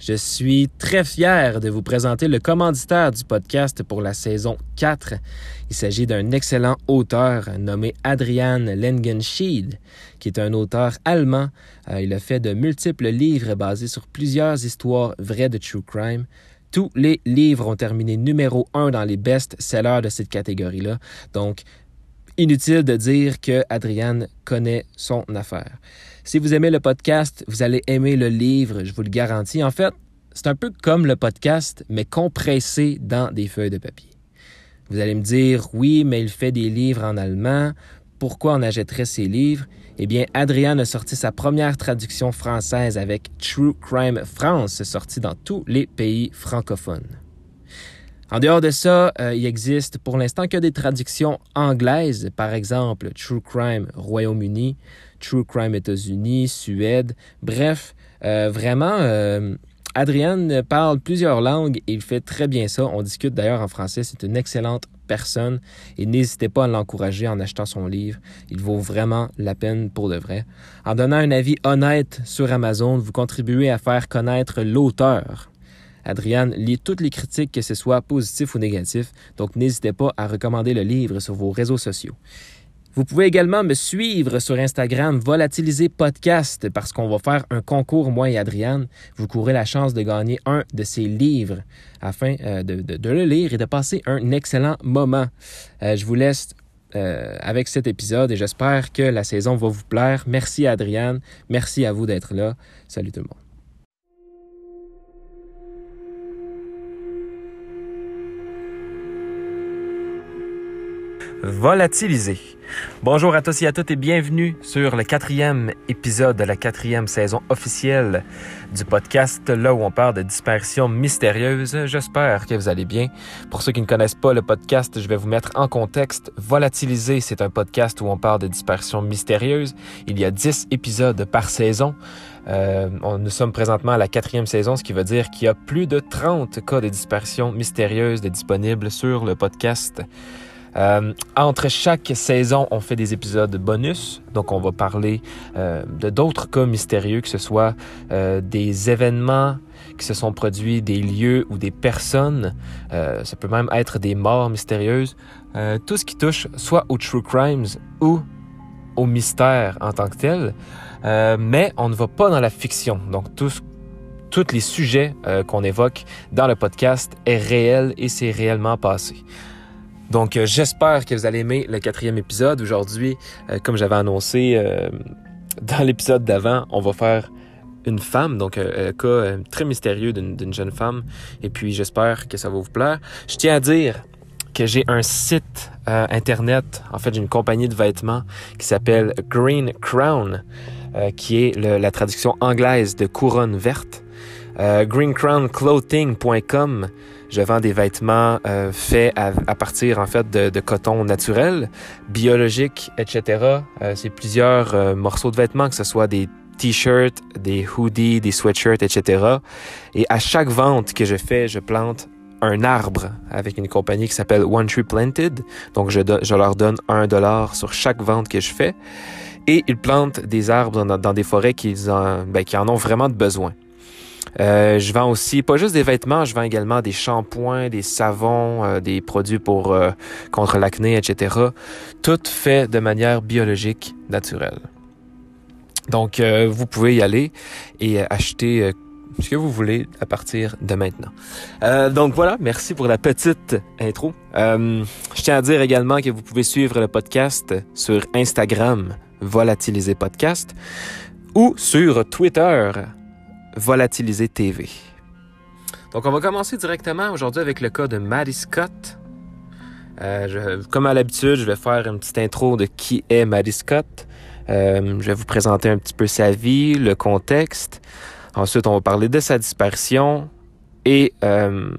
Je suis très fier de vous présenter le commanditaire du podcast pour la saison 4. Il s'agit d'un excellent auteur nommé Adrian Lengenschied, qui est un auteur allemand. Euh, il a fait de multiples livres basés sur plusieurs histoires vraies de true crime. Tous les livres ont terminé numéro un dans les best-sellers de cette catégorie-là. Donc, inutile de dire que Adrian connaît son affaire. Si vous aimez le podcast, vous allez aimer le livre, je vous le garantis. En fait, c'est un peu comme le podcast, mais compressé dans des feuilles de papier. Vous allez me dire, oui, mais il fait des livres en allemand. Pourquoi on achèterait ces livres? Eh bien, Adrian a sorti sa première traduction française avec True Crime France, sorti dans tous les pays francophones. En dehors de ça, euh, il existe pour l'instant que des traductions anglaises, par exemple True Crime Royaume-Uni, True Crime États-Unis, Suède. Bref, euh, vraiment, euh, Adrian parle plusieurs langues et il fait très bien ça. On discute d'ailleurs en français. C'est une excellente personne et n'hésitez pas à l'encourager en achetant son livre. Il vaut vraiment la peine pour de vrai. En donnant un avis honnête sur Amazon, vous contribuez à faire connaître l'auteur. Adrian lit toutes les critiques, que ce soit positif ou négatif, donc n'hésitez pas à recommander le livre sur vos réseaux sociaux. Vous pouvez également me suivre sur Instagram Volatiliser Podcast parce qu'on va faire un concours, moi et Adriane. Vous courez la chance de gagner un de ces livres afin euh, de, le lire et de passer un excellent moment. Euh, je vous laisse euh, avec cet épisode et j'espère que la saison va vous plaire. Merci Adriane, merci à vous d'être là. Salut tout le monde. Volatiliser. Bonjour à tous et à toutes et bienvenue sur le quatrième épisode de la quatrième saison officielle du podcast, là où on parle de disparitions mystérieuses. J'espère que vous allez bien. Pour ceux qui ne connaissent pas le podcast, je vais vous mettre en contexte. Volatiliser, c'est un podcast où on parle de disparitions mystérieuses. Il y a dix épisodes par saison. Euh, nous sommes présentement à la quatrième saison, ce qui veut dire qu'il y a plus de 30 cas de disparitions mystérieuses disponibles sur le podcast. Euh, entre chaque saison, on fait des épisodes bonus. Donc, on va parler euh, de d'autres cas mystérieux, que ce soit euh, des événements qui se sont produits, des lieux ou des personnes. ça peut même être des morts mystérieuses. tout ce qui touche soit aux true crimes ou au mystère en tant que tel. mais on ne va pas dans la fiction. Donc, tous les sujets qu'on évoque dans le podcast est réel et c'est réellement passé. Donc, euh, j'espère que vous allez aimer le quatrième épisode. Aujourd'hui, euh, comme j'avais annoncé euh, dans l'épisode d'avant, on va faire une femme, donc un cas très mystérieux d'une jeune femme. Et puis, j'espère que ça va vous plaire. Je tiens à dire que j'ai un site internet, en fait, j'ai une compagnie de vêtements qui s'appelle Green Crown, qui est la traduction anglaise de couronne verte. greencrownclothing.com je vends des vêtements euh, faits à, partir en fait de, coton naturel, biologique, etc. Euh, c'est plusieurs euh, morceaux de vêtements, que ce soit des t-shirts, des hoodies, des sweatshirts, etc. Et à chaque vente que je fais, je plante un arbre avec une compagnie qui s'appelle One Tree Planted. Donc, je, je, leur donne un dollar sur chaque vente que je fais. Et ils plantent des arbres dans, des forêts qui en, ben, qui en ont vraiment besoin. Euh, je vends aussi pas juste des vêtements, je vends également des shampoings, des savons, euh, des produits pour euh, contre l'acné, etc. Tout fait de manière biologique, naturelle. Donc, vous pouvez y aller et acheter ce que vous voulez à partir de maintenant. donc voilà, merci pour la petite intro. je tiens à dire également que vous pouvez suivre le podcast sur Instagram, Volatiliser Podcast, ou sur Twitter, Volatiliser TV. Donc, on va commencer directement aujourd'hui avec le cas de Maddie Scott. Euh, comme à l'habitude, je vais faire une petite intro de qui est Maddie Scott. Euh, je vais vous présenter un petit peu sa vie, le contexte. Ensuite, on va parler de sa disparition et euh,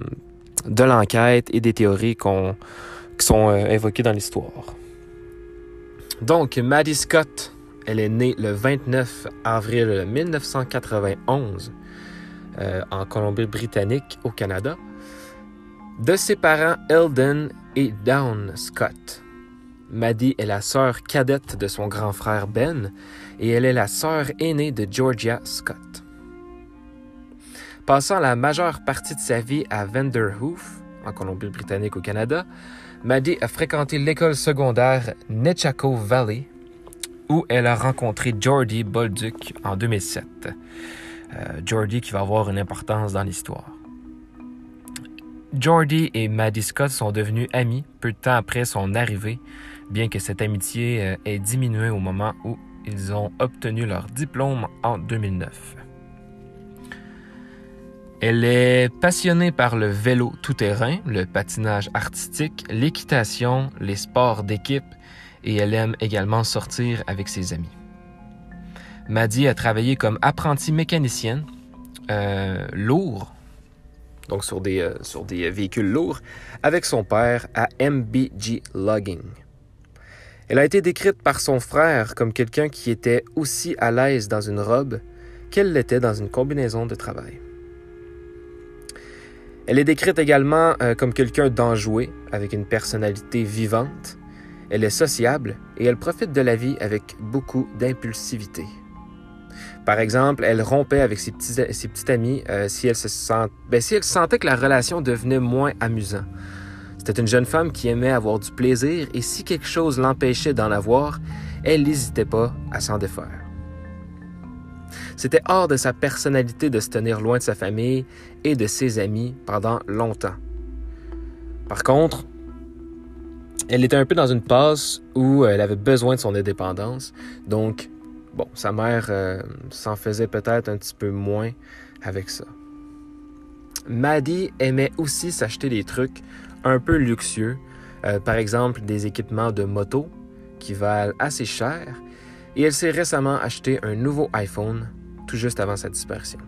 de l'enquête et des théories qui sont évoquées dans l'histoire. Donc, Maddie Scott, elle est née le 29 avril 1991 euh, en Colombie-Britannique, au Canada, de ses parents Eldon et Dawn Scott. Maddie est la sœur cadette de son grand frère Ben et elle est la sœur aînée de Georgia Scott. Passant la majeure partie de sa vie à Vanderhoof, en Colombie-Britannique au Canada, Maddie a fréquenté l'école secondaire Nechako Valley, où elle a rencontré Jordi Bolduc en 2007. Euh, Jordi qui va avoir une importance dans l'histoire. Jordi et Maddie Scott sont devenus amis peu de temps après son arrivée, bien que cette amitié euh, ait diminué au moment où ils ont obtenu leur diplôme en 2009. Elle est passionnée par le vélo tout-terrain, le patinage artistique, l'équitation, les sports d'équipe et elle aime également sortir avec ses amis. Maddie a travaillé comme apprentie mécanicienne euh, lourd, donc sur des, euh, sur des véhicules lourds, avec son père à MBG Logging. Elle a été décrite par son frère comme quelqu'un qui était aussi à l'aise dans une robe qu'elle l'était dans une combinaison de travail. Elle est décrite également euh, comme quelqu'un d'enjoué, avec une personnalité vivante. Elle est sociable et elle profite de la vie avec beaucoup d'impulsivité. Par exemple, elle rompait avec ses petits, amis euh, si, elle se ben, si elle sentait que la relation devenait moins amusante. C'était une jeune femme qui aimait avoir du plaisir et si quelque chose l'empêchait d'en avoir, elle n'hésitait pas à s'en défaire. C'était hors de sa personnalité de se tenir loin de sa famille et de ses amis pendant longtemps. Par contre, elle était un peu dans une passe où elle avait besoin de son indépendance, donc bon, sa mère euh, s'en faisait peut-être un petit peu moins avec ça. Maddie aimait aussi s'acheter des trucs un peu luxueux, euh, par exemple des équipements de moto qui valent assez cher, et elle s'est récemment acheté un nouveau iPhone tout juste avant sa disparition.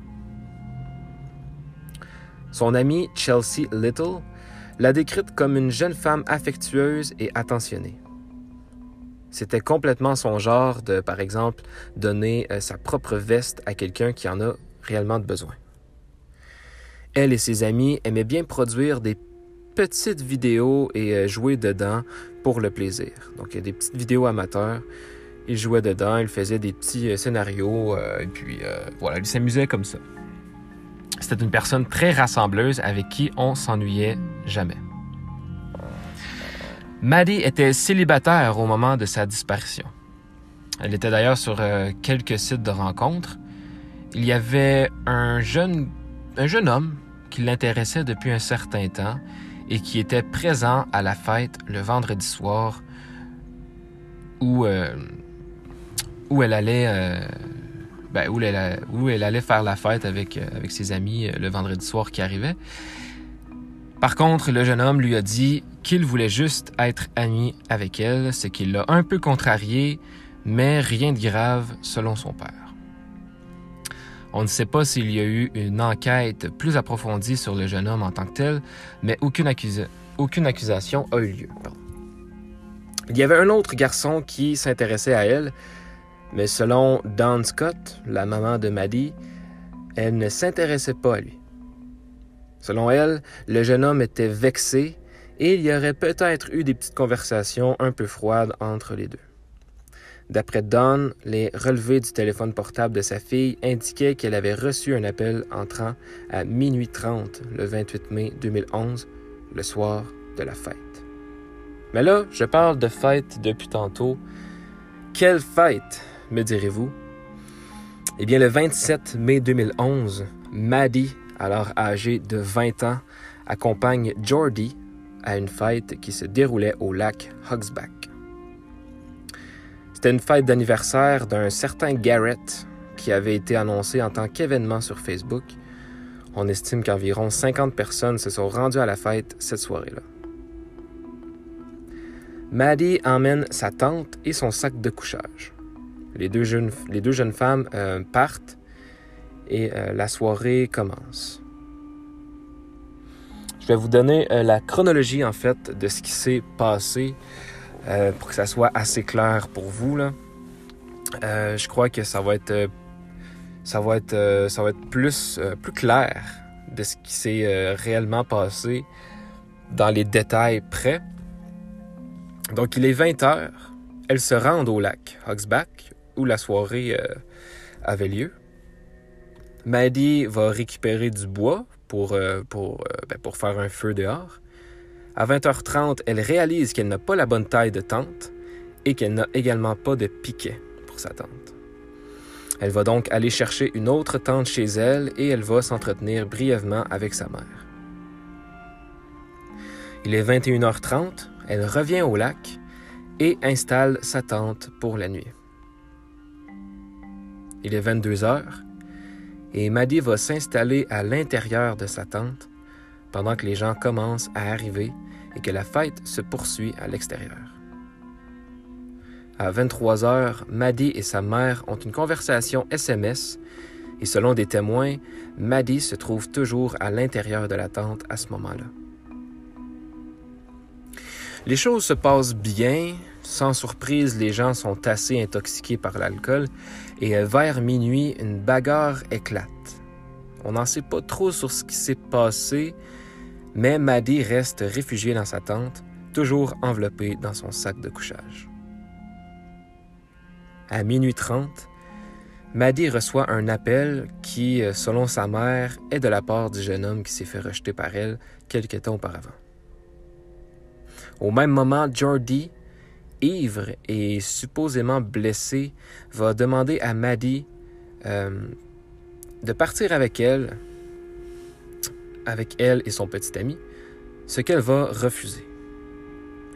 Son amie Chelsea Little l'a décrite comme une jeune femme affectueuse et attentionnée. C'était complètement son genre de, par exemple, donner euh, sa propre veste à quelqu'un qui en a réellement besoin. Elle et ses amis aimaient bien produire des petites vidéos et euh, jouer dedans pour le plaisir. Donc, des petites vidéos amateurs il jouait dedans, il faisait des petits euh, scénarios, et puis voilà, il s'amusait comme ça. C'était une personne très rassembleuse avec qui on s'ennuyait jamais. Maddie était célibataire au moment de sa disparition. Elle était d'ailleurs sur quelques sites de rencontres. Il y avait un jeune, un jeune homme qui l'intéressait depuis un certain temps et qui était présent à la fête le vendredi soir où où elle allait, euh, ben, où, elle, où, elle, allait faire la fête avec, euh, avec ses amis euh, le vendredi soir qui arrivait. Par contre, le jeune homme lui a dit qu'il voulait juste être ami avec elle, ce qui l'a un peu contrarié, mais rien de grave selon son père. On ne sait pas s'il y a eu une enquête plus approfondie sur le jeune homme en tant que tel, mais aucune, accusation a eu lieu. Il y avait un autre garçon qui s'intéressait à elle, mais selon Dawn Scott, la maman de Maddie, elle ne s'intéressait pas à lui. Selon elle, le jeune homme était vexé et il y aurait peut-être eu des petites conversations un peu froides entre les deux. D'après Dawn, les relevés du téléphone portable de sa fille indiquaient qu'elle avait reçu un appel entrant à minuit 30 le 28 mai 2011, le soir de la fête. Mais là, je parle de fête depuis tantôt. Quelle fête me direz-vous? Eh bien, le 27 mai 2011, Maddie, alors âgée de 20 ans, accompagne Jordi à une fête qui se déroulait au lac Hugsback. C'était une fête d'anniversaire d'un certain Garrett qui avait été annoncé en tant qu'événement sur Facebook. On estime qu'environ 50 personnes se sont rendues à la fête cette soirée-là. Maddie emmène sa tante et son sac de couchage. Les deux jeunes, les deux jeunes femmes euh, partent et euh, la soirée commence. Je vais vous donner euh, la chronologie en fait de ce qui s'est passé pour que ça soit assez clair pour vous. Là. je crois que ça va être, ça va être, ça va être plus, plus clair de ce qui s'est réellement passé dans les détails près. Donc il est 20 heures. Elles se rendent au lac Hogsback où la soirée euh, avait lieu. Maddie va récupérer du bois pour, euh, euh, ben, pour faire un feu dehors. À 20h30, elle réalise qu'elle n'a pas la bonne taille de tente et qu'elle n'a également pas de piquet pour sa tente. Elle va donc aller chercher une autre tente chez elle et elle va s'entretenir brièvement avec sa mère. Il est 21h30, elle revient au lac et installe sa tente pour la nuit. Il est 22h et Maddie va s'installer à l'intérieur de sa tente pendant que les gens commencent à arriver et que la fête se poursuit à l'extérieur. À 23 heures, Maddie et sa mère ont une conversation SMS et selon des témoins, Maddie se trouve toujours à l'intérieur de la tente à ce moment-là. Les choses se passent bien. Sans surprise, les gens sont assez intoxiqués par l'alcool et vers minuit, une bagarre éclate. On n'en sait pas trop sur ce qui s'est passé, mais Maddie reste réfugiée dans sa tente, toujours enveloppée dans son sac de couchage. À minuit 30, Maddie reçoit un appel qui, selon sa mère, est de la part du jeune homme qui s'est fait rejeter par elle quelque temps auparavant. Au même moment, Jordi, ivre et supposément blessé, va demander à Maddie euh, de partir avec elle, avec elle et son petit ami, ce qu'elle va refuser.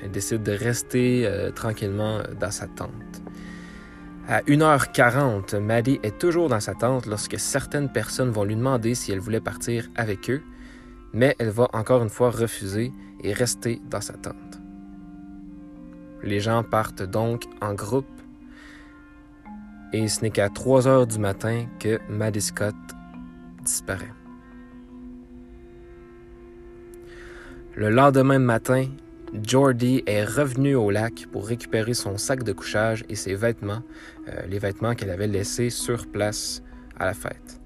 Elle décide de rester euh, tranquillement dans sa tente. À 1h40, Maddie est toujours dans sa tente lorsque certaines personnes vont lui demander si elle voulait partir avec eux, mais elle va encore une fois refuser et rester dans sa tente. Les gens partent donc en groupe et ce n'est qu'à 3 heures du matin que Maddie Scott disparaît. Le lendemain matin, Jordi est revenu au lac pour récupérer son sac de couchage et ses vêtements, euh, les vêtements qu'elle avait laissés sur place à la fête.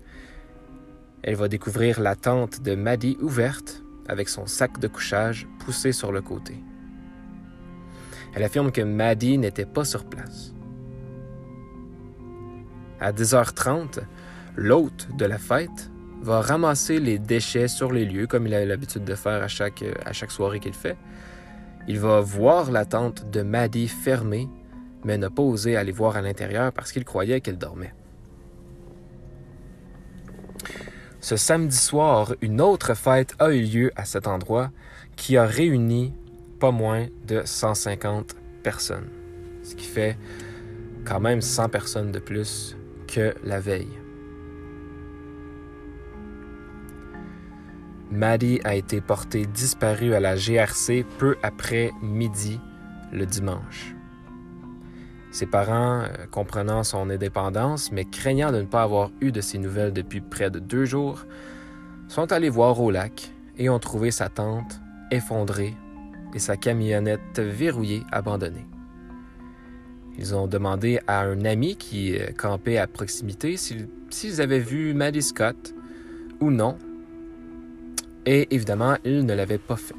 Elle va découvrir la tente de Maddie ouverte avec son sac de couchage poussé sur le côté. Elle affirme que Maddie n'était pas sur place. À 10h30, l'hôte de la fête va ramasser les déchets sur les lieux, comme il a l'habitude de faire à chaque, à chaque soirée qu'il fait. Il va voir la tente de Maddie fermée, mais n'a pas osé aller voir à l'intérieur parce qu'il croyait qu'elle dormait. Ce samedi soir, une autre fête a eu lieu à cet endroit qui a réuni pas moins de 150 personnes, ce qui fait quand même 100 personnes de plus que la veille. Maddie a été portée disparue à la GRC peu après midi le dimanche. Ses parents, euh, comprenant son indépendance, mais craignant de ne pas avoir eu de ses nouvelles depuis près de deux jours, sont allés voir au lac et ont trouvé sa tente effondrée et sa camionnette verrouillée abandonnée. Ils ont demandé à un ami qui euh, campait à proximité s'ils avaient vu Maddie Scott ou non. Et évidemment, il ne l'avait pas fait.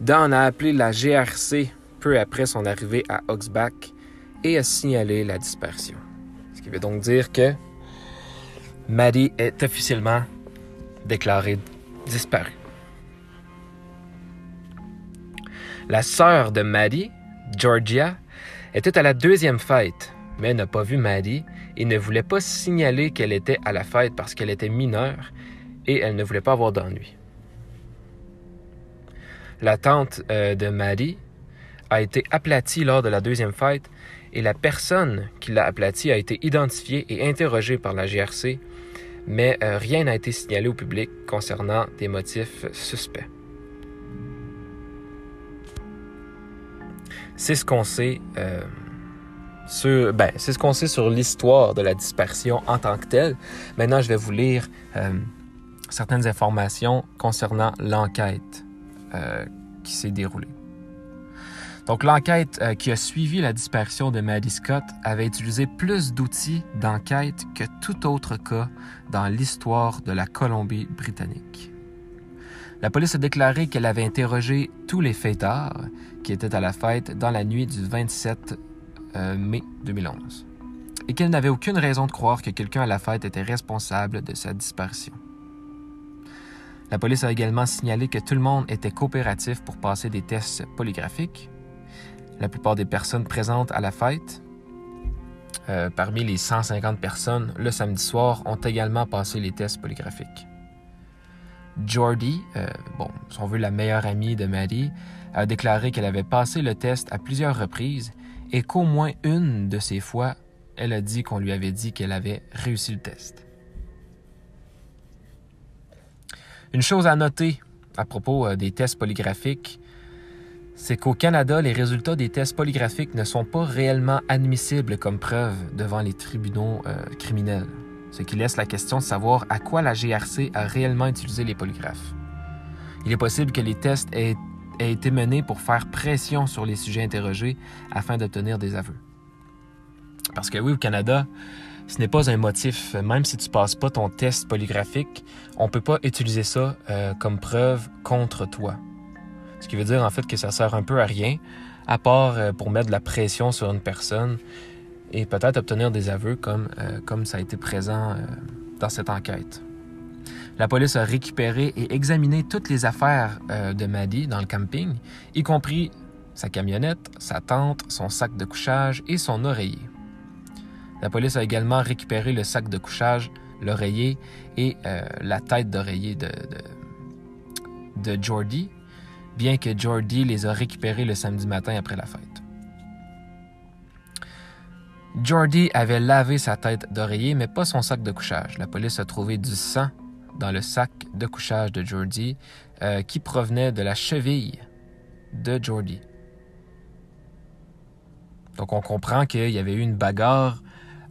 Dan a appelé la GRC peu après son arrivée à Oxback et a signalé la dispersion. Ce qui veut donc dire que Maddie est officiellement déclarée disparue. La sœur de Maddie, Georgia, était à la deuxième fête, mais n'a pas vu Maddie et ne voulait pas signaler qu'elle était à la fête parce qu'elle était mineure et elle ne voulait pas avoir d'ennui. La tante euh, de Maddie a été aplatie lors de la deuxième fête et la personne qui l'a aplatie a été identifiée et interrogée par la GRC, mais euh, rien n'a été signalé au public concernant des motifs suspects. C'est ce qu'on sait. Euh, sur, ben, ce sait sur l'histoire de la dispersion en tant que telle. Maintenant, je vais vous lire euh, certaines informations concernant l'enquête euh, qui s'est déroulée. Donc, l'enquête qui a suivi la dispersion de Maddie Scott avait utilisé plus d'outils d'enquête que tout autre cas dans l'histoire de la Colombie-Britannique. La police a déclaré qu'elle avait interrogé tous les fêtards qui étaient à la fête dans la nuit du 27 euh, mai 2011. et qu'elle n'avait aucune raison de croire que quelqu'un à la fête était responsable de sa disparition. La police a également signalé que tout le monde était coopératif pour passer des tests polygraphiques. La plupart des personnes présentes à la fête, euh, parmi les 150 personnes le samedi soir, ont également passé les tests polygraphiques. Jordi, euh, bon, si on veut la meilleure amie de Maddie, a déclaré qu'elle avait passé le test à plusieurs reprises et qu'au moins une de ces fois, elle a dit qu'on lui avait dit qu'elle avait réussi le test. Une chose à noter à propos euh, des tests polygraphiques, c'est qu'au Canada, les résultats des tests polygraphiques ne sont pas réellement admissibles comme preuve devant les tribunaux euh, criminels, ce qui laisse la question de savoir à quoi la GRC a réellement utilisé les polygraphes. Il est possible que les tests aient, aient été menés pour faire pression sur les sujets interrogés afin d'obtenir des aveux. Parce que oui, au Canada, ce n'est pas un motif. Même si tu passes pas ton test polygraphique, on peut pas utiliser ça euh, comme preuve contre toi. Ce qui veut dire en fait que ça sert un peu à rien, à part euh, pour mettre de la pression sur une personne et peut-être obtenir des aveux comme, euh, comme ça a été présent dans cette enquête. La police a récupéré et examiné toutes les affaires de Maddie dans le camping, y compris sa camionnette, sa tente, son sac de couchage et son oreiller. La police a également récupéré le sac de couchage, l'oreiller et euh, la tête d'oreiller de, de, Jordi, bien que Jordi les a récupérés le samedi matin après la fête. Jordi avait lavé sa tête d'oreiller, mais pas son sac de couchage. La police a trouvé du sang dans le sac de couchage de Jordi euh, qui provenait de la cheville de Jordi. Donc on comprend qu'il y avait eu une bagarre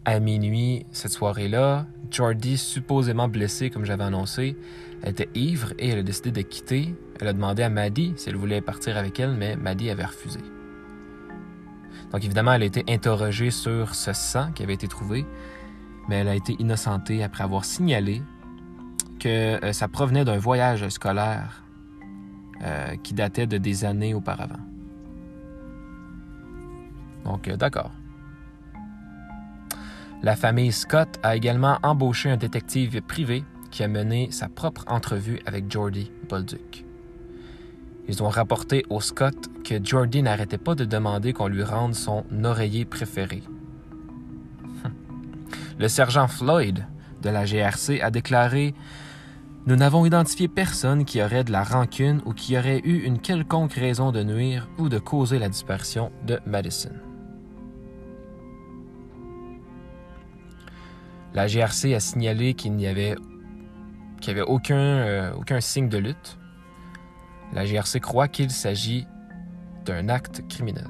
à minuit cette soirée-là. Jordi, supposément blessée, comme j'avais annoncé, était ivre et elle a décidé de quitter. Elle a demandé à Maddie si elle voulait partir avec elle, mais Maddie avait refusé. Donc évidemment, elle a été interrogée sur ce sang qui avait été trouvé, mais elle a été innocentée après avoir signalé que euh, ça provenait d'un voyage scolaire euh, qui datait de des années auparavant. Donc euh, d'accord. La famille Scott a également embauché un détective privé qui a mené sa propre entrevue avec Jordi Bolduc. Ils ont rapporté au Scott que Jordi n'arrêtait pas de demander qu'on lui rende son oreiller préféré. Le sergent Floyd de la GRC a déclaré Nous n'avons identifié personne qui aurait de la rancune ou qui aurait eu une quelconque raison de nuire ou de causer la disparition de Madison. La GRC a signalé qu'il n'y avait, euh, aucun signe de lutte. La GRC croit qu'il s'agit d'un acte criminel.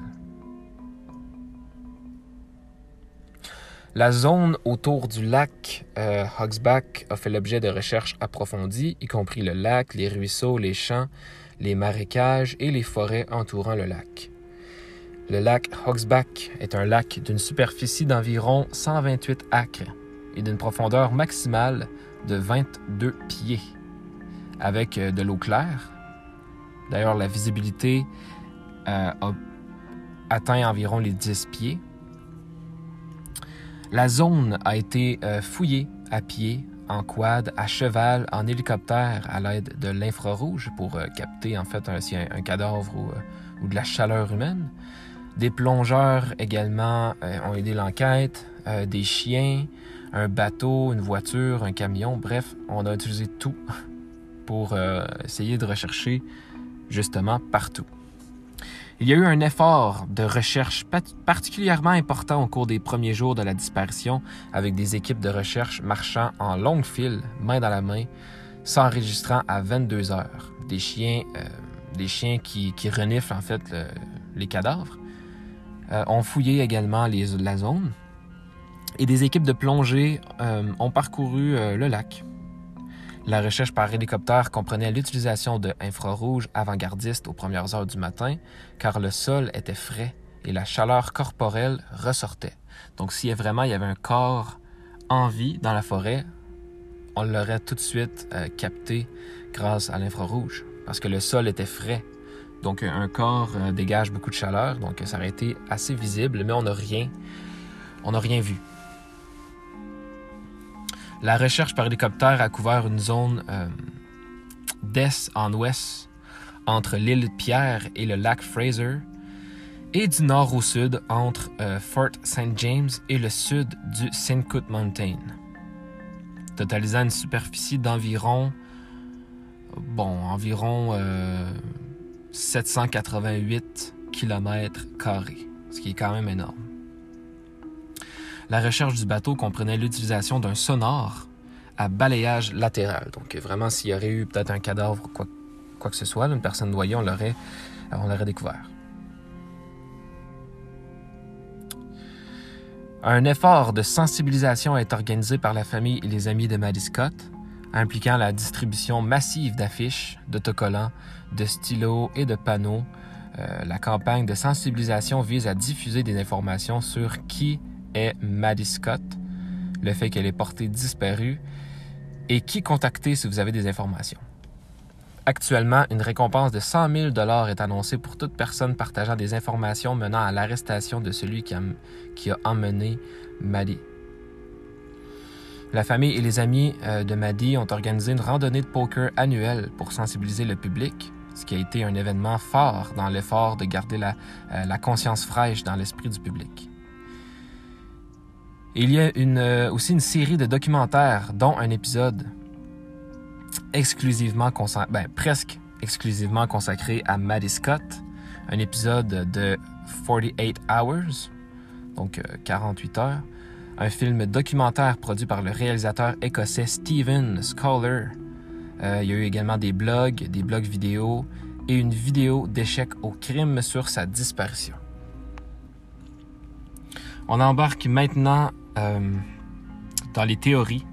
La zone autour du lac euh, Hogsback a fait l'objet de recherches approfondies, y compris le lac, les ruisseaux, les champs, les marécages et les forêts entourant le lac. Le lac Hogsback est un lac d'une superficie d'environ 128 acres et d'une profondeur maximale de 22 pieds, avec euh, de l'eau claire. D'ailleurs, la visibilité euh, a atteint environ les 10 pieds. La zone a été euh, fouillée à pied, en quad, à cheval, en hélicoptère à l'aide de l'infrarouge pour capter en fait un, un cadavre ou, de la chaleur humaine. Des plongeurs également ont aidé l'enquête, des chiens, un bateau, une voiture, un camion, bref, on a utilisé tout pour euh, essayer de rechercher justement partout. Il y a eu un effort de recherche particulièrement important au cours des premiers jours de la disparition, avec des équipes de recherche marchant en longue file, main dans la main, s'enregistrant à 22 heures. Des chiens, euh, des chiens qui, reniflent en fait les cadavres, euh, ont fouillé également les, la zone et des équipes de plongée euh, ont parcouru le lac. La recherche par hélicoptère comprenait l'utilisation de infrarouges avant-gardistes aux premières heures du matin, car le sol était frais et la chaleur corporelle ressortait. Donc, s'il y vraiment il y avait un corps en vie dans la forêt, on l'aurait tout de suite euh, capté grâce à l'infrarouge, parce que le sol était frais. Donc, un corps dégage beaucoup de chaleur, donc ça aurait été assez visible, mais on n'a rien, on n'a rien vu. La recherche par hélicoptère a couvert une zone euh, d'est en ouest entre l'île Pierre et le lac Fraser et du nord au sud entre euh, Fort St. James et le sud du Sincoot Mountain, totalisant une superficie d'environ bon, environ 788 km, ce qui est quand même énorme. La recherche du bateau comprenait l'utilisation d'un sonar à balayage latéral. Donc, vraiment, s'il y aurait eu peut-être un cadavre quoi, que ce soit, une personne noyée, on l'aurait, on l'aurait découvert. Un effort de sensibilisation est organisé par la famille et les amis de Maddie Scott, impliquant la distribution massive d'affiches, d'autocollants, de stylos et de panneaux. Euh, la campagne de sensibilisation vise à diffuser des informations sur qui est Maddie Scott, le fait qu'elle est portée disparue et qui contacter si vous avez des informations. Actuellement, une récompense de 100 000 est annoncée pour toute personne partageant des informations menant à l'arrestation de celui qui a, emmené Maddie. La famille et les amis euh, de Maddie ont organisé une randonnée de poker annuelle pour sensibiliser le public, ce qui a été un événement fort dans l'effort de garder la, euh, la conscience fraîche dans l'esprit du public. Il y a euh, aussi une série de documentaires, dont un épisode exclusivement consacré, ben, presque exclusivement consacré à Maddie Scott, un épisode de 48 Hours, donc 48 heures, un film documentaire produit par le réalisateur écossais Steven Scholar. Euh, il y a eu également des blogs, des blogs vidéo et une vidéo d'échec au crime sur sa disparition. On embarque maintenant euh, dans les théories.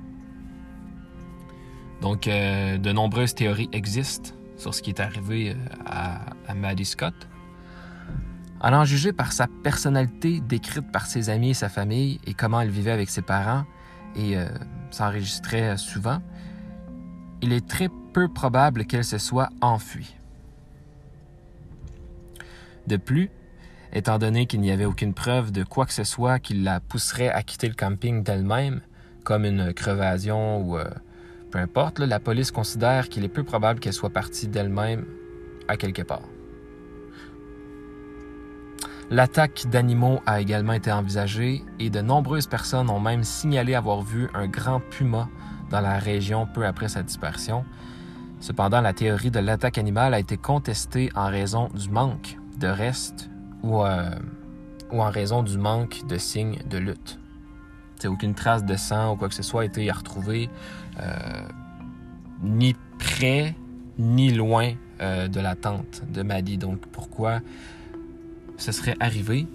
Donc, euh, de nombreuses théories existent sur ce qui est arrivé à, à Maddie Scott. En en juger par sa personnalité décrite par ses amis et sa famille et comment elle vivait avec ses parents et euh, s'enregistrait souvent, il est très peu probable qu'elle se soit enfuie. De plus, étant donné qu'il n'y avait aucune preuve de quoi que ce soit qui la pousserait à quitter le camping d'elle-même, comme une crevaison ou euh, peu importe, la police considère qu'il est peu probable qu'elle soit partie d'elle-même à quelque part. L'attaque d'animaux a également été envisagée et de nombreuses personnes ont même signalé avoir vu un grand puma dans la région peu après sa disparition. Cependant, la théorie de l'attaque animale a été contestée en raison du manque de restes ou, euh, ou en raison du manque de signes de lutte. C'est aucune trace de sang ou quoi que ce soit a été retrouvée euh, ni près ni loin euh, de la tente de Maddy. Donc pourquoi ce serait arrivé?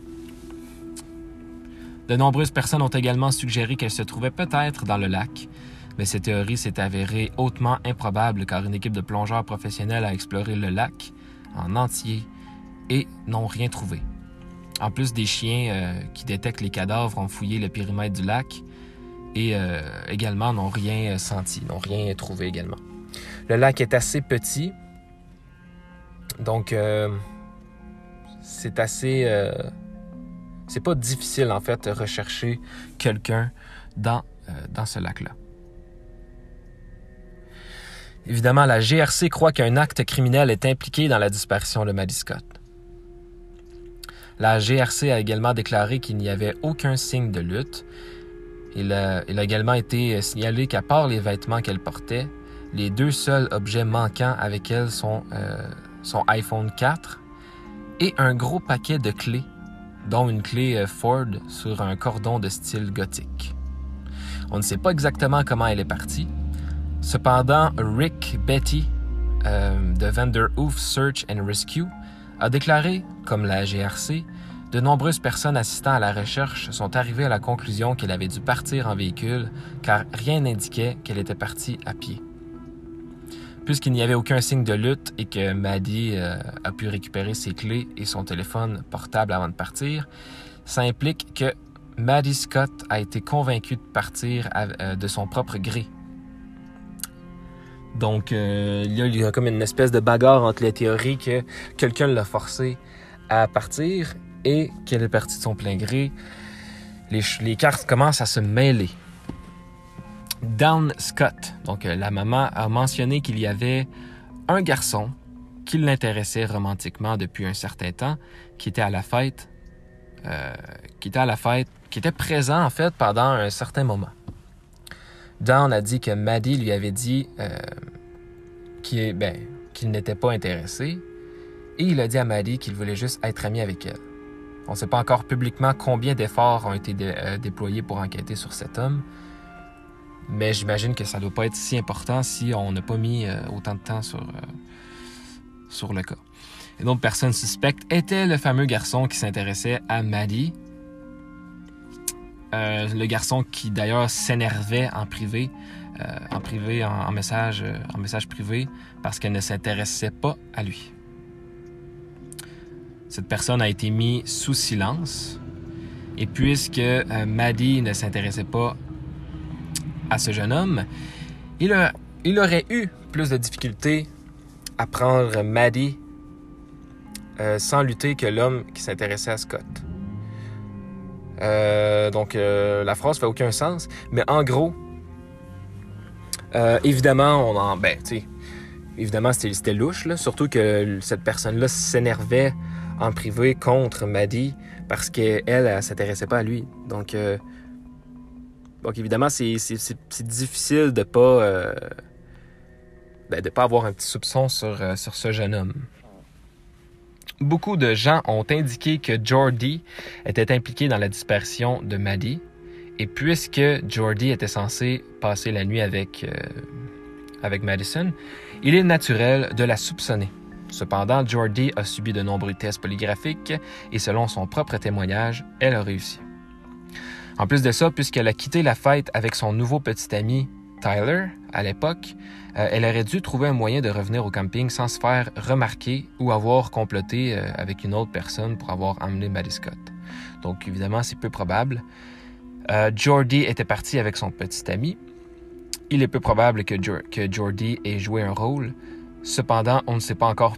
De nombreuses personnes ont également suggéré qu'elle se trouvait peut-être dans le lac, mais cette théorie s'est avérée hautement improbable car une équipe de plongeurs professionnels a exploré le lac en entier et n'ont rien trouvé. En plus des chiens euh, qui détectent les cadavres ont fouillé le périmètre du lac et euh, également n'ont rien euh, senti, n'ont rien trouvé également. Le lac est assez petit, donc c'est assez. C'est pas difficile, en fait, de rechercher quelqu'un dans, dans ce lac-là. Évidemment, la GRC croit qu'un acte criminel est impliqué dans la disparition de Maddie Scott. La GRC a également déclaré qu'il n'y avait aucun signe de lutte. Il a, également été signalé qu'à part les vêtements qu'elle portait, les deux seuls objets manquants avec elle sont euh, son iPhone 4 et un gros paquet de clés, dont une clé euh, Ford sur un cordon de style gothique. On ne sait pas exactement comment elle est partie. Cependant, Rick Betty euh, de Vanderhoof Search and Rescue a déclaré, comme la GRC, de nombreuses personnes assistant à la recherche sont arrivées à la conclusion qu'elle avait dû partir en véhicule car rien n'indiquait qu'elle était partie à pied. Puisqu'il n'y avait aucun signe de lutte et que Maddie euh, a pu récupérer ses clés et son téléphone portable avant de partir, ça implique que Maddie Scott a été convaincue de partir euh, de son propre gré. Donc, euh, il, y a, comme une espèce de bagarre entre les théories que quelqu'un l'a forcé à partir et qu'elle est partie de son plein gré. Les, les cartes commencent à se mêler. Down Scott, donc euh, la maman, a mentionné qu'il y avait un garçon qui l'intéressait romantiquement depuis un certain temps, qui était à la fête, euh, qui était à la fête, qui était présent en fait pendant un certain moment. Down a dit que Maddie lui avait dit euh, qu'il ben, qu'il n'était pas intéressé, et il a dit à Maddie qu'il voulait juste être ami avec elle. On ne sait pas encore publiquement combien d'efforts ont été euh, déployés pour enquêter sur cet homme, mais j'imagine que ça ne doit pas être si important si on n'a pas mis euh, autant de temps sur, sur le cas. Une autre personne suspecte était le fameux garçon qui s'intéressait à Maddie. Le garçon qui d'ailleurs s'énervait en privé, en privé, en, message, privé, parce qu'elle ne s'intéressait pas à lui. Cette personne a été mise sous silence. Et puisque euh, Maddie ne s'intéressait pas à ce jeune homme, il, il, aurait eu plus de difficultés à prendre Maddie euh, sans lutter que l'homme qui s'intéressait à Scott. Euh, donc la phrase fait aucun sens, mais en gros, évidemment, on en, ben, évidemment c'était louche, surtout que cette personne-là s'énervait en privé contre Maddie parce qu'elle, elle, s'intéressait pas à lui. Donc, euh, donc évidemment, c'est difficile de pas, euh, ben, de pas avoir un petit soupçon sur, euh, sur ce jeune homme. Beaucoup de gens ont indiqué que Jordy était impliqué dans la disparition de Maddie. Et puisque Jordy était censé passer la nuit avec, avec Madison, il est naturel de la soupçonner. Cependant, Jordi a subi de nombreux tests polygraphiques et selon son propre témoignage, elle a réussi. En plus de ça, puisqu'elle a quitté la fête avec son nouveau petit ami Tyler à l'époque, euh, elle aurait dû trouver un moyen de revenir au camping sans se faire remarquer ou avoir comploté euh, avec une autre personne pour avoir emmené Maddie Scott. Donc évidemment, c'est peu probable. Euh, Jordi était parti avec son petit ami. Il est peu probable que, que Jordi ait joué un rôle, Cependant, on ne sait pas encore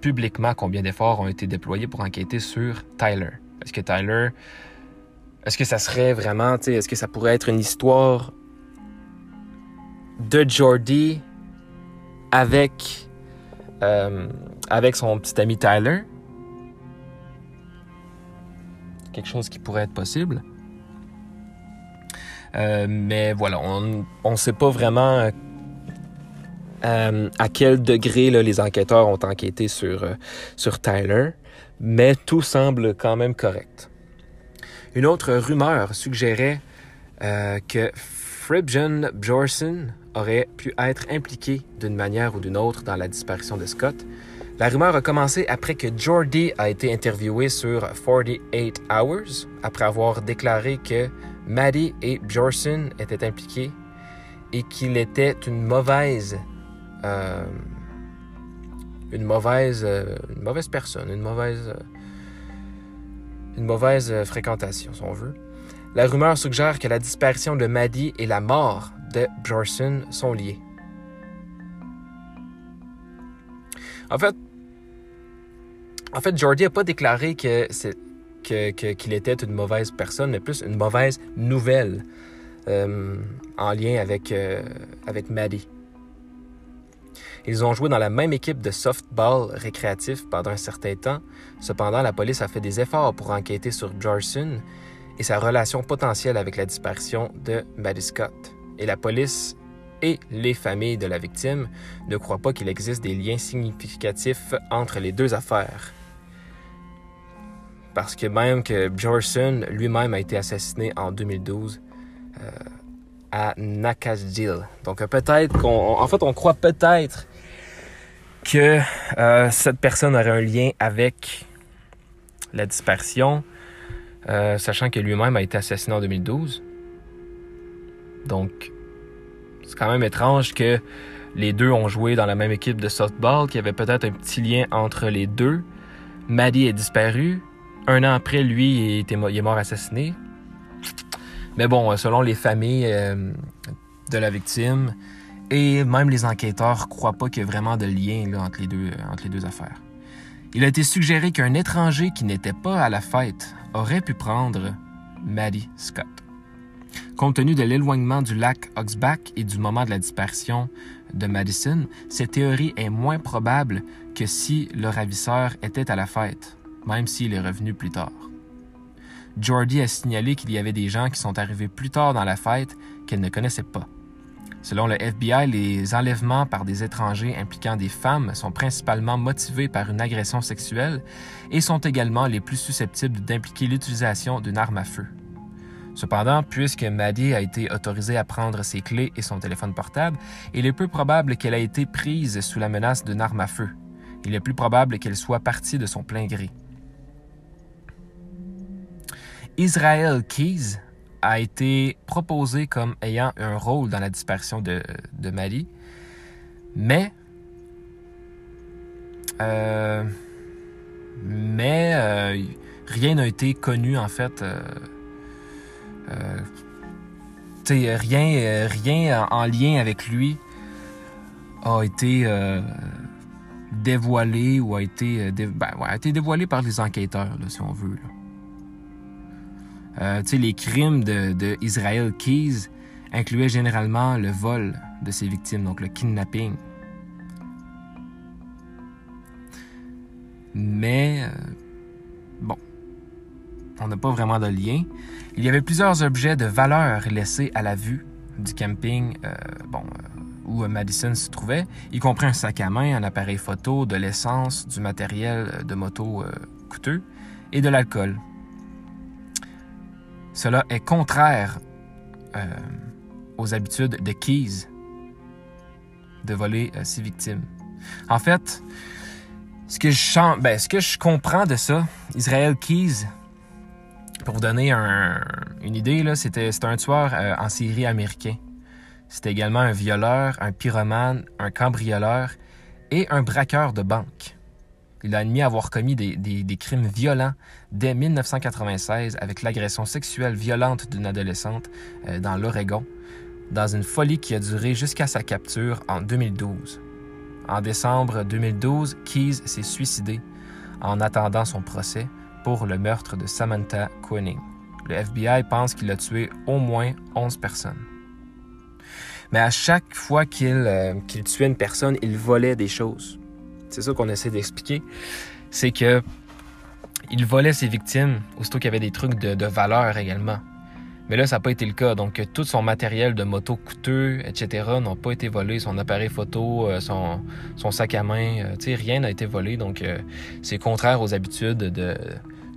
publiquement combien d'efforts ont été déployés pour enquêter sur Tyler. Est-ce que Tyler, est-ce que ça serait vraiment, est-ce que ça pourrait être une histoire de Jordy avec, euh, avec son petit ami Tyler? Quelque chose qui pourrait être possible. Euh, mais voilà, on ne sait pas vraiment euh, à quel degré les enquêteurs ont enquêté sur, sur Tyler, mais tout semble quand même correct. Une autre rumeur suggérait que Fribjon Bjorson aurait pu être impliqué d'une manière ou d'une autre dans la disparition de Scott. La rumeur a commencé après que Jordy a été interviewé sur 48 Hours, après avoir déclaré que Maddie et Bjorson étaient impliqués et qu'il était une mauvaise euh, une mauvaise euh, une mauvaise personne, une mauvaise euh, une mauvaise fréquentation, si on veut. La rumeur suggère que la disparition de Maddie et la mort de Bjorson sont liées. En fait, en fait, Jordi n'a pas déclaré que qu'il était une mauvaise personne, mais plus une mauvaise nouvelle en lien avec, avec Maddie. Ils ont joué dans la même équipe de softball récréatif pendant un certain temps. Cependant, la police a fait des efforts pour enquêter sur Jorson et sa relation potentielle avec la disparition de Maddie Scott. Et la police et les familles de la victime ne croient pas qu'il existe des liens significatifs entre les deux affaires. Parce que même que Bjorson lui-même a été assassiné en 2012 euh, à Nakasdil. Donc peut-être qu'on... En fait, on croit peut-être que euh, cette personne aurait un lien avec la dispersion, euh, sachant que lui-même a été assassiné en 2012. Donc, c'est quand même étrange que les deux ont joué dans la même équipe de softball, qu'il y avait peut-être un petit lien entre les deux. Maddie est disparu. Un an après, lui, il, est mort assassiné. Mais bon, selon les familles euh, de la victime, et même les enquêteurs croient pas qu'il y ait vraiment de lien euh, entre les deux affaires. Il a été suggéré qu'un étranger qui n'était pas à la fête aurait pu prendre Maddie Scott. Compte tenu de l'éloignement du lac Oxback et du moment de la disparition de Madison, cette théorie est moins probable que si le ravisseur était à la fête, même s'il est revenu plus tard. Jordi a signalé qu'il y avait des gens qui sont arrivés plus tard dans la fête qu'elle ne connaissait pas. Selon le FBI, les enlèvements par des étrangers impliquant des femmes sont principalement motivés par une agression sexuelle et sont également les plus susceptibles d'impliquer l'utilisation d'une arme à feu. Cependant, puisque Maddie a été autorisée à prendre ses clés et son téléphone portable, il est peu probable qu'elle ait été prise sous la menace d'une arme à feu. Il est plus probable qu'elle soit partie de son plein gré. Israel Keys a été proposé comme ayant un rôle dans la disparition de, de Maddie, mais euh, mais euh, rien n'a été connu en fait. Euh, rien, rien en lien avec lui a été dévoilé ou a été, ben, a été dévoilé par les enquêteurs, si on veut. Euh, les crimes de, Israel Keys incluaient généralement le vol de ses victimes, donc le kidnapping. Mais, euh, bon, on n'a pas vraiment de lien. Il y avait plusieurs objets de valeur laissés à la vue du camping euh, bon, où Madison se trouvait, y compris un sac à main, un appareil photo, de l'essence, du matériel de moto coûteux et de l'alcool. Cela est contraire euh, aux habitudes de Keys de voler euh, ses victimes. En fait, ce que je, ben, comprends de ça, Israel Keys, pour vous donner une idée, c'était un tueur euh, en série américain. C'était également un violeur, un pyromane, un cambrioleur et un braqueur de banque. Il a admis avoir commis des, crimes violents dès 1996 avec l'agression sexuelle violente d'une adolescente euh, dans l'Oregon, dans une folie qui a duré jusqu'à sa capture en 2012. En décembre 2012, Keys s'est suicidé en attendant son procès pour le meurtre de Samantha Quinning. Le FBI pense qu'il a tué au moins 11 personnes. Mais à chaque fois euh, qu'il tuait une personne, il volait des choses. C'est ça qu'on essaie d'expliquer. C'est que il volait ses victimes, aussitôt qu'il y avait des trucs de, valeur également. Mais là, ça n'a pas été le cas. Donc, tout son matériel de moto coûteux, etc., n'ont pas été volés. Son appareil photo, euh, son, sac à main, euh, rien n'a été volé. Donc, euh, c'est contraire aux habitudes de,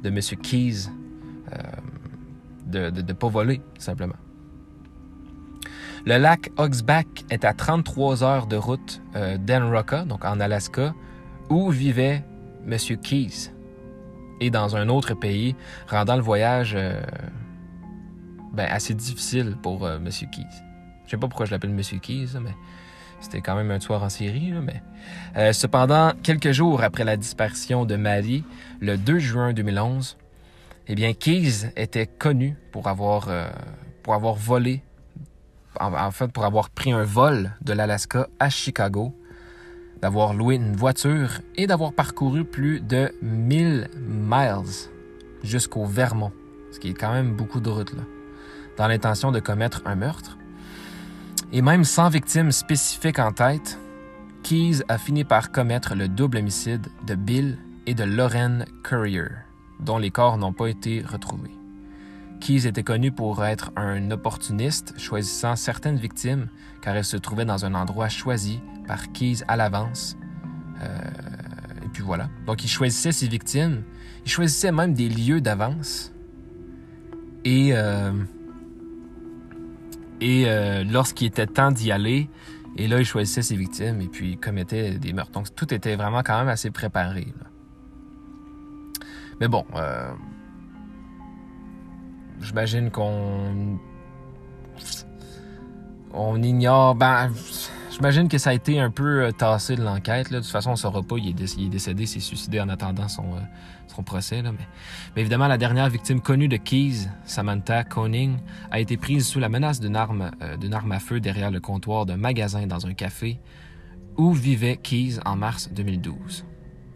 de M. Keys de ne pas voler, simplement. Le lac Oxback est à 33 heures de route d'Enroca, donc en Alaska, où vivait M. Keys et dans un autre pays, rendant le voyage euh, ben, assez difficile pour euh, M. Keys. Je sais pas pourquoi je l'appelle M. Keys, mais c'était quand même un tueur en série. mais... Euh, cependant, quelques jours après la disparition de Maddie, le 2 juin 2011, eh bien, Keys était connu pour avoir, pour avoir volé, en fait, pour avoir pris un vol de l'Alaska à Chicago d'avoir loué une voiture et d'avoir parcouru plus de 1000 miles jusqu'au Vermont, ce qui est quand même beaucoup de route, là, dans l'intention de commettre un meurtre. Et même sans victime spécifique en tête, Keys a fini par commettre le double homicide de Bill et de Lauren Courier, dont les corps n'ont pas été retrouvés. Keys était connu pour être un opportuniste, choisissant certaines victimes car elles se trouvaient dans un endroit choisi par Keys à l'avance. Euh, et puis voilà. Donc il choisissait ses victimes. Il choisissait même des lieux d'avance. Et, euh, et euh, lorsqu'il était temps d'y aller, et là, il choisissait ses victimes et puis il commettait des meurtres. Donc tout était vraiment quand même assez préparé. Mais bon, j'imagine qu'on on ignore. Ben, J'imagine que ça a été un peu euh, tassé de l'enquête. De toute façon, on ne saura pas. Il est, décédé, s'est suicidé en attendant son, euh, procès. Mais... évidemment, la dernière victime connue de Keys, Samantha Koning, a été prise sous la menace d'une arme, euh, d'une arme à feu derrière le comptoir d'un magasin dans un café où vivait Keys en mars 2012.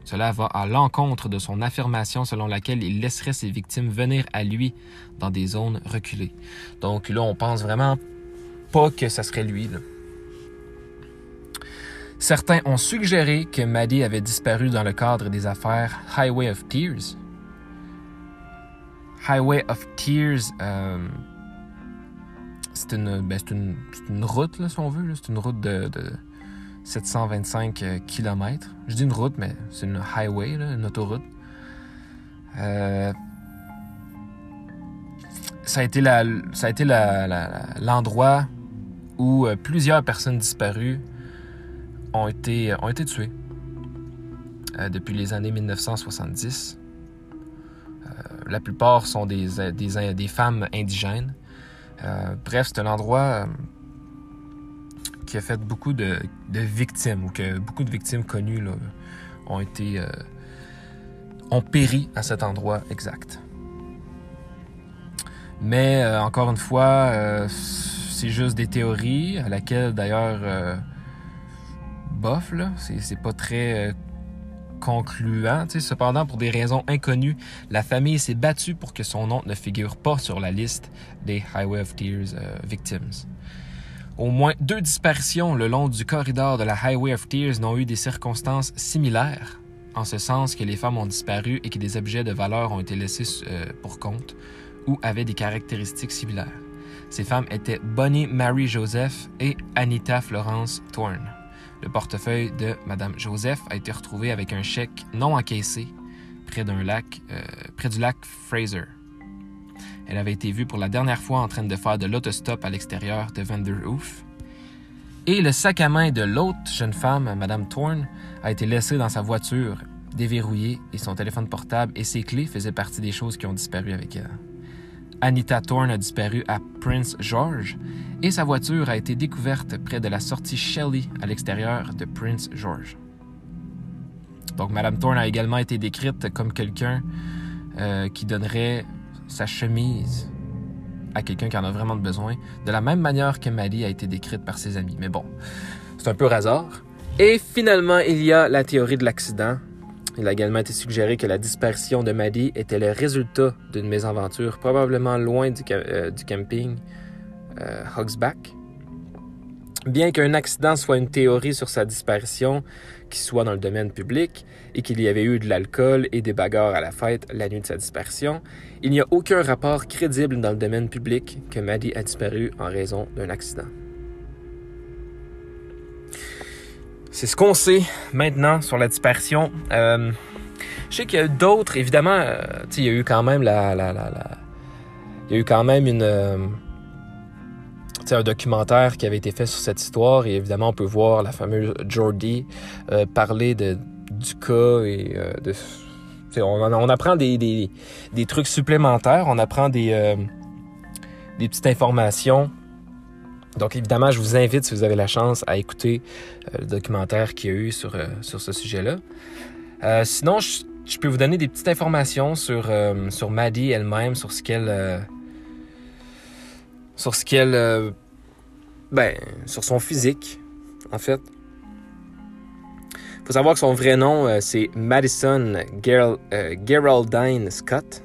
Cela va à l'encontre de son affirmation selon laquelle il laisserait ses victimes venir à lui dans des zones reculées. Donc là, on pense vraiment pas que ça serait lui. Certains ont suggéré que Maddie avait disparu dans le cadre des affaires Highway of Tears. Highway of Tears, euh, c'est une, ben, une, une, route, là, si on veut. C'est une route de, 725 euh, km. Je dis une route, mais c'est une highway, une autoroute. Euh, ça a été l'endroit où euh, plusieurs personnes disparues ont été, tuées depuis les années 1970. la plupart sont des, des femmes indigènes. bref, c'est un endroit qui a fait beaucoup de, victimes, ou que beaucoup de victimes connues ont été. Euh, ont péri à cet endroit exact. Mais euh, encore une fois, euh, c'est juste des théories, à laquelle d'ailleurs, bof, là, c'est pas très concluant. Cependant, pour des raisons inconnues, la famille s'est battue pour que son nom ne figure pas sur la liste des Highway of Tears victims. Au moins deux disparitions le long du corridor de la Highway of Tears n'ont eu des circonstances similaires, en ce sens que les femmes ont disparu et que des objets de valeur ont été laissés euh, pour compte ou avaient des caractéristiques similaires. Ces femmes étaient Bonnie Mary Joseph et Anita Florence Thorne. Le portefeuille de Madame Joseph a été retrouvé avec un chèque non encaissé près d'un lac, euh, près du lac Fraser. Elle avait été vue pour la dernière fois en train de faire de l'autostop à l'extérieur de Vanderhoof. Et le sac à main de l'autre jeune femme, Madame Thorne, a été laissé dans sa voiture, déverrouillé, et son téléphone portable et ses clés faisaient partie des choses qui ont disparu avec elle. Anita Thorne a disparu à Prince George et sa voiture a été découverte près de la sortie Shelley à l'extérieur de Prince George. Donc, Madame Thorne a également été décrite comme quelqu'un euh, qui donnerait sa chemise à quelqu'un qui en a vraiment besoin, de la même manière que Maddie a été décrite par ses amis. Mais bon, c'est un peu hasard. Et finalement, il y a la théorie de l'accident. Il a également été suggéré que la disparition de Maddie était le résultat d'une mésaventure, probablement loin du, euh, camping euh, Hogsback. Bien qu'un accident soit une théorie sur sa disparition, qui soit dans le domaine public, et qu'il y avait eu de l'alcool et des bagarres à la fête la nuit de sa disparition, il n'y a aucun rapport crédible dans le domaine public que Maddie a disparu en raison d'un accident. C'est ce qu'on sait maintenant sur la disparition. Euh, je sais qu'il y a d'autres, évidemment, euh, il y a eu quand même la, il y a eu quand même une euh, un documentaire qui avait été fait sur cette histoire et évidemment on peut voir la fameuse Jordi euh, parler de, du cas et euh, on, apprend des, des, des, trucs supplémentaires, on apprend des, euh, des petites informations. Donc évidemment, je vous invite, si vous avez la chance, à écouter le documentaire qu'il y a eu sur, sur ce sujet-là. sinon, je, je, peux vous donner des petites informations sur, sur Maddie elle-même, sur ce qu'elle sur ce qu'elle. Euh, ben, sur son physique, en fait. faut savoir que son vrai nom, euh, c'est Madison euh, Geraldine Scott.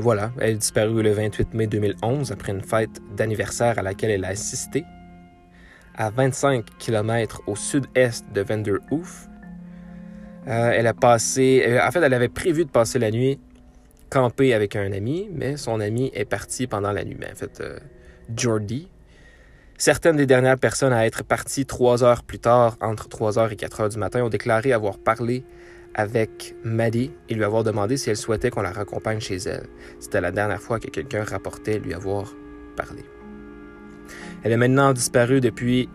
voilà, elle est disparue le 28 mai 2011 après une fête d'anniversaire à laquelle elle a assisté à 25 km au sud-est de Vanderhoof. elle a passé, en fait, elle avait prévu de passer la nuit camper avec un ami, mais son ami est parti pendant la nuit. Mais en fait, euh, Jordi. Certaines des dernières personnes à être parties trois heures plus tard, entre 3 heures et 4 heures du matin, ont déclaré avoir parlé avec Maddie et lui avoir demandé si elle souhaitait qu'on la raccompagne chez elle. C'était la dernière fois que quelqu'un rapportait lui avoir parlé. Elle est maintenant disparue depuis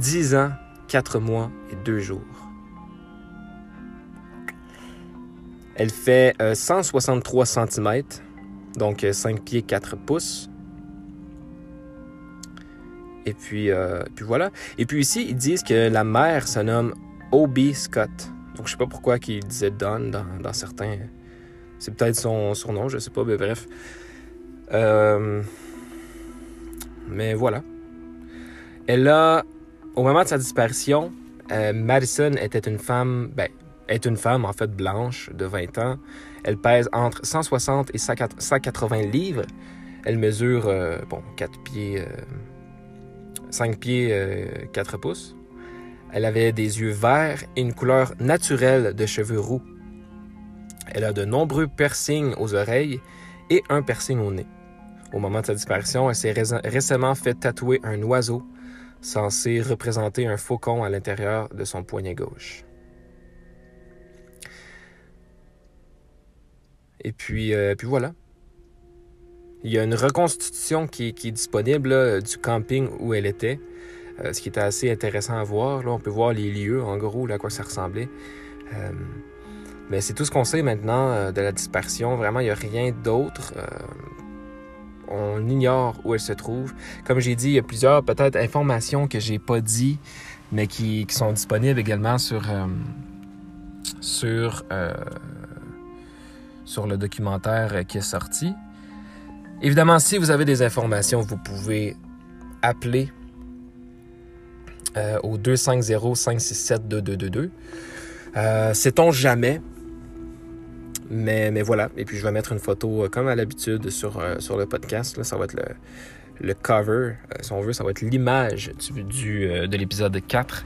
10 ans, 4 mois et 2 jours. Elle fait 163 euh, cm, donc 5 euh, pieds 4 pouces. Et puis, euh, puis voilà. Et puis ici, ils disent que la mère se nomme Obi Scott. Donc je sais pas pourquoi qu'ils disaient Don dans, certains. C'est peut-être son surnom, je sais pas, mais bref. mais voilà. Elle a, au moment de sa disparition, Madison était une femme, ben, est une femme en fait blanche de 20 ans. Elle pèse entre 160 et 180 livres. Elle mesure, euh, bon, 4 pieds, 5 pieds, 4 pouces. Elle avait des yeux verts et une couleur naturelle de cheveux roux. Elle a de nombreux piercings aux oreilles et un piercing au nez. Au moment de sa disparition, elle s'est récemment fait tatouer un oiseau censé représenter un faucon à l'intérieur de son poignet gauche. Et puis, euh, puis voilà. Il y a une reconstitution qui, est disponible du camping où elle était, euh, ce qui était assez intéressant à voir. Là, on peut voir les lieux, en gros, à quoi ça ressemblait. Euh, mais c'est tout ce qu'on sait maintenant de la dispersion. Vraiment, il n'y a rien d'autre on ignore où elle se trouve. Comme j'ai dit, il y a plusieurs peut-être informations que j'ai pas dit, mais qui, sont disponibles également sur, sur, sur le documentaire qui est sorti. Évidemment, si vous avez des informations, vous pouvez appeler euh, au 250-567-2222. Euh, Sait-on jamais? Mais, mais voilà. Et puis, je vais mettre une photo, euh, comme à l'habitude, sur, euh, le podcast. Ça va être le, cover, si on veut. Ça va être l'image de l'épisode 4.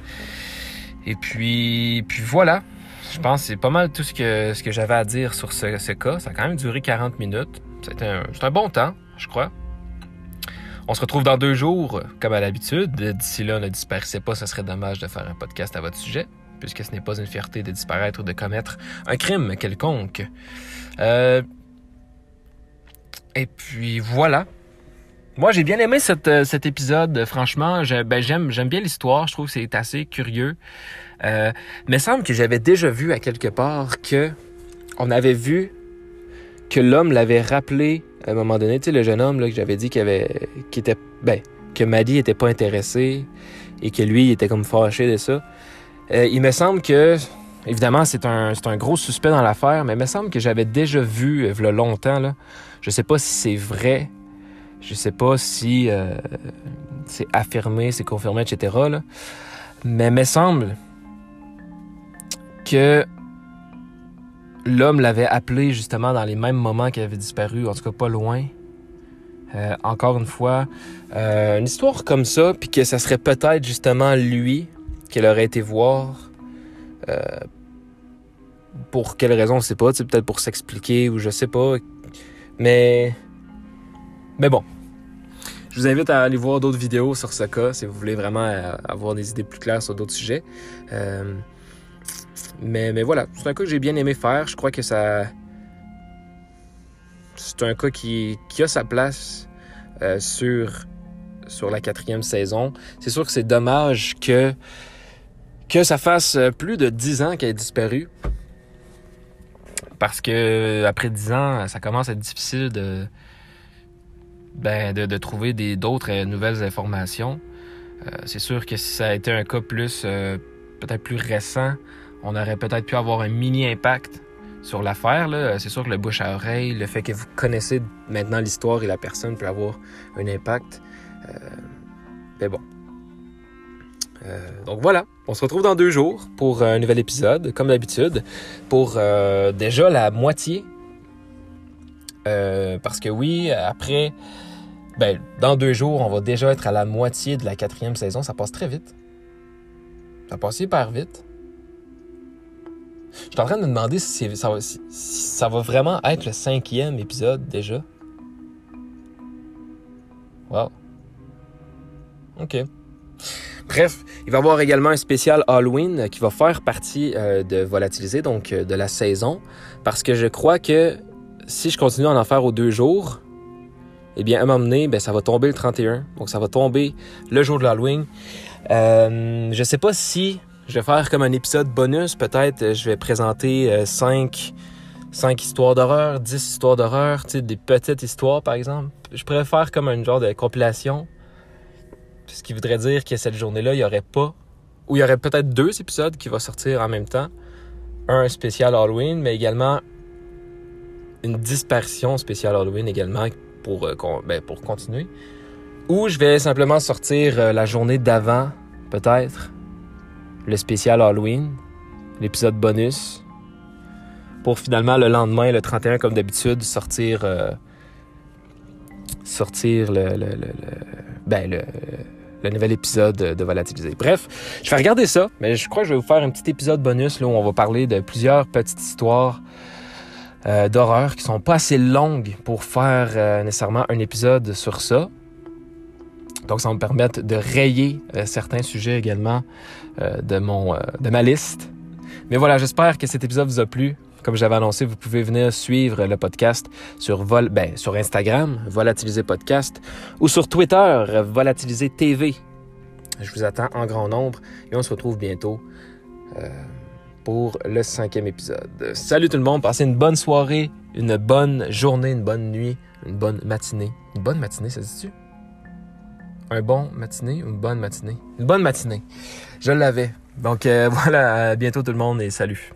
Et puis, puis voilà. Je pense que c'est pas mal tout ce que, j'avais à dire sur ce, cas. Ça a quand même duré 40 minutes. C'est un, un bon temps, je crois. On se retrouve dans deux jours, comme à l'habitude. D'ici là, ne disparaissez pas, ce serait dommage de faire un podcast à votre sujet puisque ce n'est pas une fierté de disparaître ou de commettre un crime quelconque. Euh, et puis voilà. Moi, j'ai bien aimé euh, cet épisode. Franchement, ben, j'aime, bien l'histoire. Je trouve que c'est assez curieux. Euh, mais semble que j'avais déjà vu à quelque part que on avait vu que l'homme l'avait rappelé à un moment donné. Tu sais, le jeune homme là, que j'avais dit qu'il avait, était, ben, que Maddie était pas intéressé et que lui il était comme fâché de ça. Euh, il me semble que, évidemment, c'est un, un, gros suspect dans l'affaire, mais il me semble que j'avais déjà vu, il longtemps, là, je sais pas si c'est vrai, je sais pas si euh, c'est affirmé, c'est confirmé, etc. Là. Mais me semble que l'homme l'avait appelé justement dans les mêmes moments qu'il avait disparu, en tout cas pas loin. Euh, encore une fois, une histoire comme ça, puis que ça serait peut-être justement lui qu'elle aurait été voir. Euh, pour quelle raison, on sait pas. Peut-être pour s'expliquer ou je sais pas. Mais. Mais bon. Je vous invite à aller voir d'autres vidéos sur ce cas si vous voulez vraiment euh, avoir des idées plus claires sur d'autres sujets. Euh, mais, mais voilà, c'est un cas que j'ai bien aimé faire. Je crois que ça. C'est un cas qui, a sa place sur, sur la quatrième saison. C'est sûr que c'est dommage que ça fasse euh, plus de dix ans qu'elle est disparue. Parce que après dix ans, ça commence à être difficile de, ben, de, trouver d'autres euh, nouvelles informations. Euh, c'est sûr que si ça a été un cas plus peut-être plus récent, on aurait peut-être pu avoir un mini impact sur l'affaire. C'est sûr que le bouche à oreille, le fait que vous connaissez maintenant l'histoire et la personne peut avoir un impact. mais bon, euh, donc voilà, on se retrouve dans deux jours pour un nouvel épisode, comme d'habitude, pour euh, déjà la moitié. Euh, parce que oui, après, ben, dans deux jours, on va déjà être à la moitié de la quatrième saison. Ça passe très vite. Ça passe hyper vite. Je suis en train de me demander si ça, va, vraiment être le cinquième épisode déjà. Wow. OK. Bref, il va y avoir également un spécial Halloween qui va faire partie euh, de Volatiliser, donc euh, de la saison, parce que je crois que si je continue à en faire aux deux jours, eh bien, à un moment donné, ben, ça va tomber le 31. Donc, ça va tomber le jour de l'Halloween. Euh, je sais pas si je vais faire comme un épisode bonus. Peut-être je vais présenter 5 cinq, histoires d'horreur, 10 histoires d'horreur, des petites histoires, par exemple. Je pourrais faire comme un genre de compilation ce qui voudrait dire que cette journée-là, il n'y aurait pas, ou il y aurait peut-être deux épisodes qui vont sortir en même temps. Un spécial Halloween, mais également une disparition spéciale Halloween également pour, euh, ben, pour continuer. Ou je vais simplement sortir euh, la journée d'avant, peut-être, le spécial Halloween, l'épisode bonus, pour finalement le lendemain, le 31, comme d'habitude, sortir, euh, sortir le, ben, le, nouvel épisode de Volatiliser. Bref, je vais regarder ça, mais je crois que je vais vous faire un petit épisode bonus là, où on va parler de plusieurs petites histoires euh, d'horreur qui sont pas assez longues pour faire euh, nécessairement un épisode sur ça. Donc, ça va me permettre de rayer euh, certains sujets également euh, de, mon, de ma liste. Mais voilà, j'espère que cet épisode vous a plu. Comme j'avais annoncé, vous pouvez venir suivre le podcast sur, Vol ben, sur Instagram, Volatiliser Podcast, ou sur Twitter, Volatiliser TV. Je vous attends en grand nombre et on se retrouve bientôt pour le cinquième épisode. Salut tout le monde, passez une bonne soirée, une bonne journée, une bonne nuit, une bonne matinée. Une bonne matinée, ça se dit-tu? Un bon matinée ou une bonne matinée? Une bonne matinée. Je l'avais. Donc euh, voilà, à bientôt tout le monde et salut.